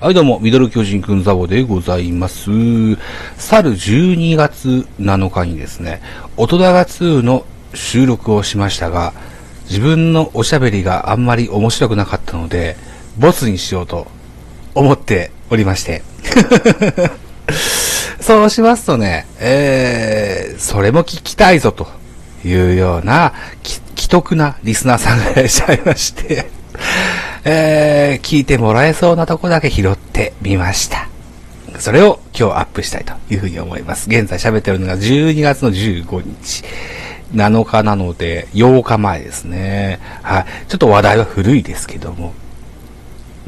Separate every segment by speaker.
Speaker 1: はい、どうも、ミドル巨人くんザボでございます。去る12月7日にですね、大人が2の収録をしましたが、自分のおしゃべりがあんまり面白くなかったので、ボツにしようと思っておりまして。そうしますとね、えー、それも聞きたいぞというような、既得なリスナーさんがいらっしゃいまして、えー、聞いてもらえそうなとこだけ拾ってみました。それを今日アップしたいというふうに思います。現在喋ってるのが12月の15日。7日なので8日前ですね。はい。ちょっと話題は古いですけども。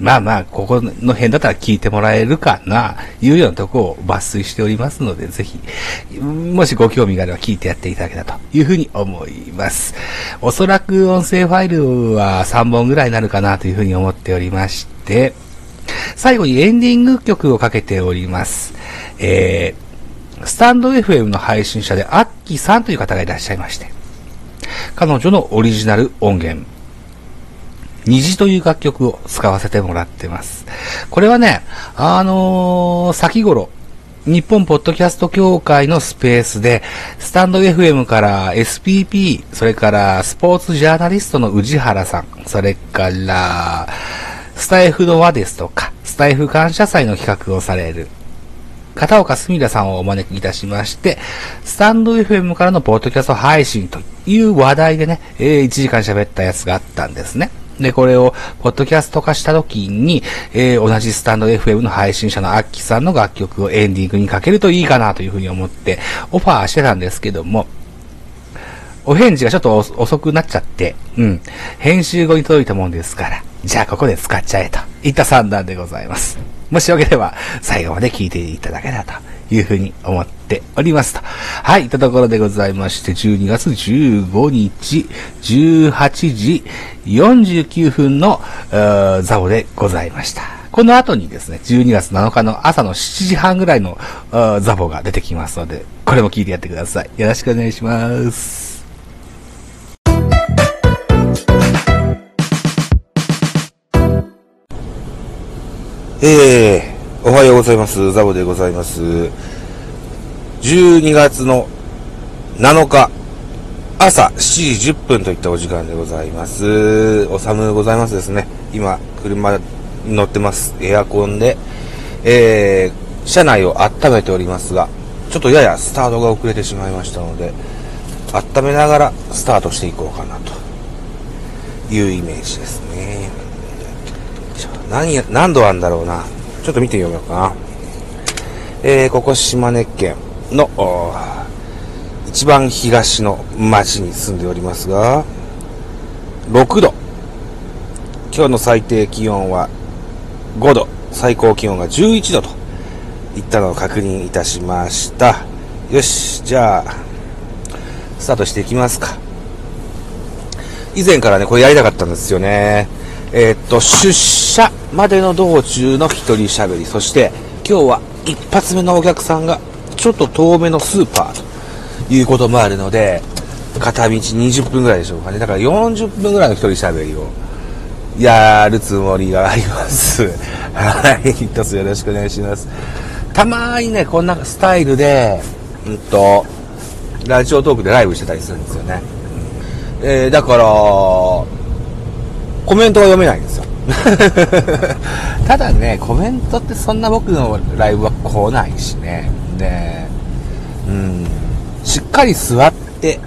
Speaker 1: まあまあ、ここの辺だったら聞いてもらえるかな、いうようなとこを抜粋しておりますので、ぜひ、もしご興味があれば聞いてやっていただけたというふうに思います。おそらく音声ファイルは3本ぐらいになるかなというふうに思っておりまして、最後にエンディング曲をかけております。えー、スタンド FM の配信者でアッキーさんという方がいらっしゃいまして、彼女のオリジナル音源、虹という楽曲を使わせてもらってます。これはね、あのー先頃、日本ポッドキャスト協会のスペースで、スタンド FM から SPP、それからスポーツジャーナリストの宇治原さん、それから、スタイフの輪ですとか、スタイフ感謝祭の企画をされる、片岡すみださんをお招きいたしまして、スタンド FM からのポッドキャスト配信という話題でね、えー1時間喋ったやつがあったんですね。で、これを、ポッドキャスト化した時に、えー同じスタンド FM の配信者のアッキーさんの楽曲をエンディングにかけるといいかなというふうに思って、オファーしてたんですけども、お返事がちょっと遅くなっちゃって、うん。編集後に届いたもんですから、じゃあここで使っちゃえといった算段でございます。もしよければ、最後まで聞いていただけたというふうに思っておりますと。はい、いったところでございまして、12月15日、18時49分の、ザオでございました。この後にですね、12月7日の朝の7時半ぐらいのザボが出てきますので、これも聞いてやってください。よろしくお願いします。
Speaker 2: えー、おはようございます。ザボでございます。12月の7日、朝7時10分といったお時間でございます。お寒うございますですね。今、車に乗ってます。エアコンで、えー、車内を温めておりますが、ちょっとややスタートが遅れてしまいましたので、温めながらスタートしていこうかなというイメージですね。何や、何度あんだろうな。ちょっと見てみようかな。えー、ここ島根県の、一番東の町に住んでおりますが、6度。今日の最低気温は5度、最高気温が11度といったのを確認いたしました。よし、じゃあ、スタートしていきますか。以前からね、これやりたかったんですよね。えーっと、出社までの道中の一人喋り、そして今日は一発目のお客さんがちょっと遠めのスーパーということもあるので、片道20分ぐらいでしょうかね。だから40分ぐらいの一人喋りをやるつもりがあります。はい、一つよろしくお願いします。たまにね、こんなスタイルで、うんと、ラジオトークでライブしてたりするんですよね。えー、だから、コメントは読めないんですよ。ただね、コメントってそんな僕のライブは来ないしね。で、うん、しっかり座って、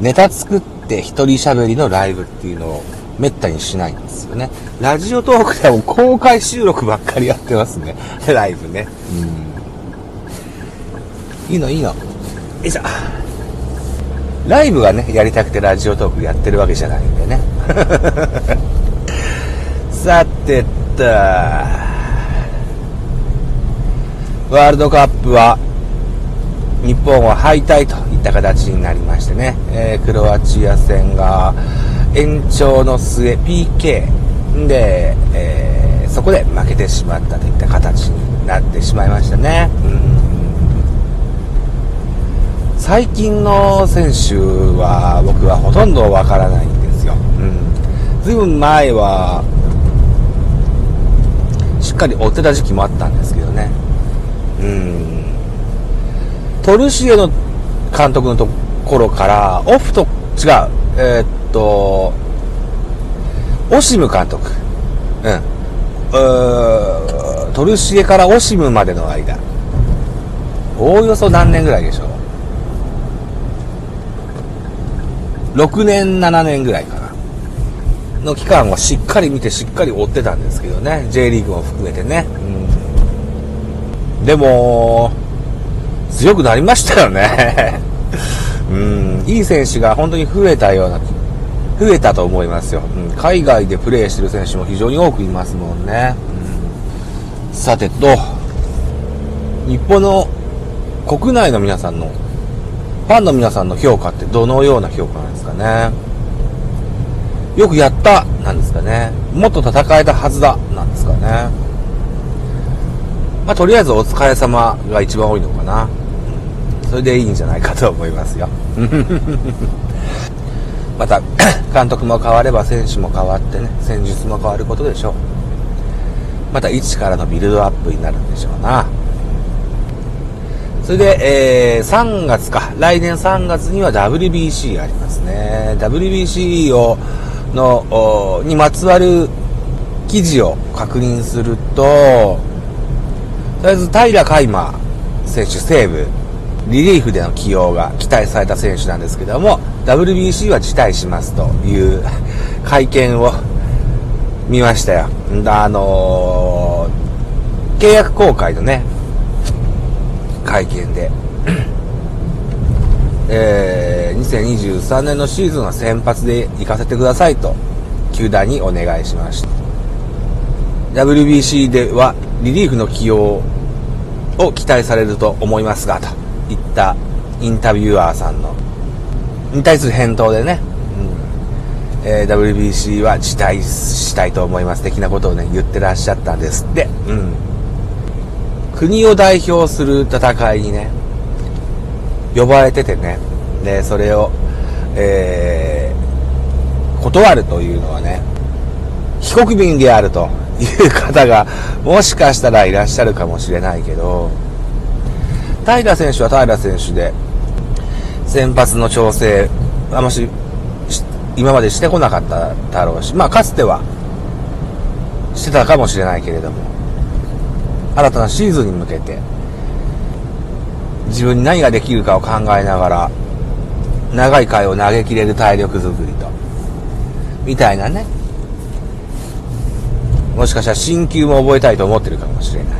Speaker 2: ネタ作って一人喋りのライブっていうのをめったにしないんですよね。ラジオトークでも公開収録ばっかりやってますね。ライブね。うん。いいのいいの。よいしょ。ライブがね、やりたくてラジオトークやってるわけじゃないんでね。さてと、ワールドカップは、日本は敗退といった形になりましてね、えークロアチア戦が延長の末 PK で、えーそこで負けてしまったといった形になってしまいましたね。うん最近の選手は僕はほとんどわからないんですよ。うん。ずいぶん前は、しっかり追ってた時期もあったんですけどね。うん。トルシエの監督のところから、オフと違う、えー、っと、オシム監督。うん。トルシエからオシムまでの間。おおよそ何年ぐらいでしょう。6年、7年ぐらいかな。の期間はしっかり見てしっかり追ってたんですけどね。J リーグも含めてね。うん、でも、強くなりましたよね。うん、いい選手が本当に増えたような増えたと思いますよ、うん、海外でプレーしてる選手も非常に多くいますもんね、うん、さてと日本の国内の皆さんのファンの皆さんの評価ってどのような評価なんですかね。よくやったなんですかね。もっと戦えたはずだなんですかね。まあ、とりあえずお疲れ様が一番多いのかな。それでいいんじゃないかと思いますよ。また 監督も変われば選手も変わってね戦術も変わることでしょう。また一からのビルドアップになるんでしょうな。それで、えー、3月か。来年3月には WBC ありますね。WBC をのにまつわる記事を確認するととりあえず平海馬選手西武リリーフでの起用が期待された選手なんですけども WBC は辞退しますという 会見を見ましたよ。あのー、契約公開のね、会見で、えー、2023年のシーズンは先発で行かせてくださいと、球団にお願いしました。WBC ではリリーフの起用を期待されると思いますが、といったインタビュアーさんの。に対する返答でね、うん。えー、WBC は辞退したいと思います的なことをね言ってらっしゃったんです。って、うん、国を代表する戦いにね呼ばれててね。でそれを、えー、断るというのはね非国民であると。いう方がもしかしたらいらっしゃるかもしれないけど平選手は平選手で先発の調整、あまし、今までしてこなかっただろうし、まあ、かつては、してたかもしれないけれども、新たなシーズンに向けて、自分に何ができるかを考えながら、長い回を投げ切れる体力づくりと、みたいなね。もしかしたら新球も覚えたいと思ってるかもしれない。うん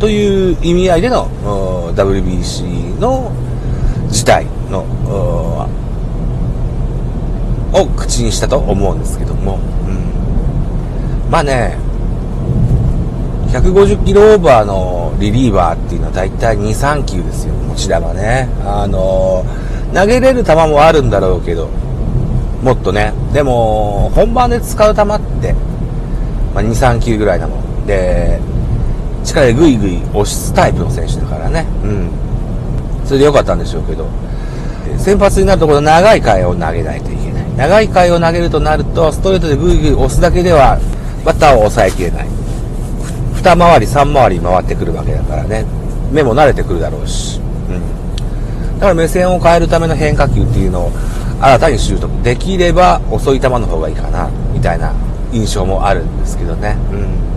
Speaker 2: という意味合いでの WBC の事態のを口にしたと思うんですけども、うん、まあね150キロオーバーのリリーバーっていうのは大体2、3球ですよ、持ち球ね。あの投げれる球もあるんだろうけど、もっとね。でも、本番で使う球って、まあ、2、3球ぐらいなもん。で、力でグイグイ押すタイプの選手だからね。うん。それで良かったんでしょうけど、先発になるところ長い回を投げないといけない。長い回を投げるとなると、ストレートでグイグイ押すだけでは、バッターを抑えきれない。二回り、三回り回ってくるわけだからね。目も慣れてくるだろうし。うん。だから目線を変えるための変化球っていうのを新たに習得できれば遅い球の方がいいかな、みたいな印象もあるんですけどね。うん。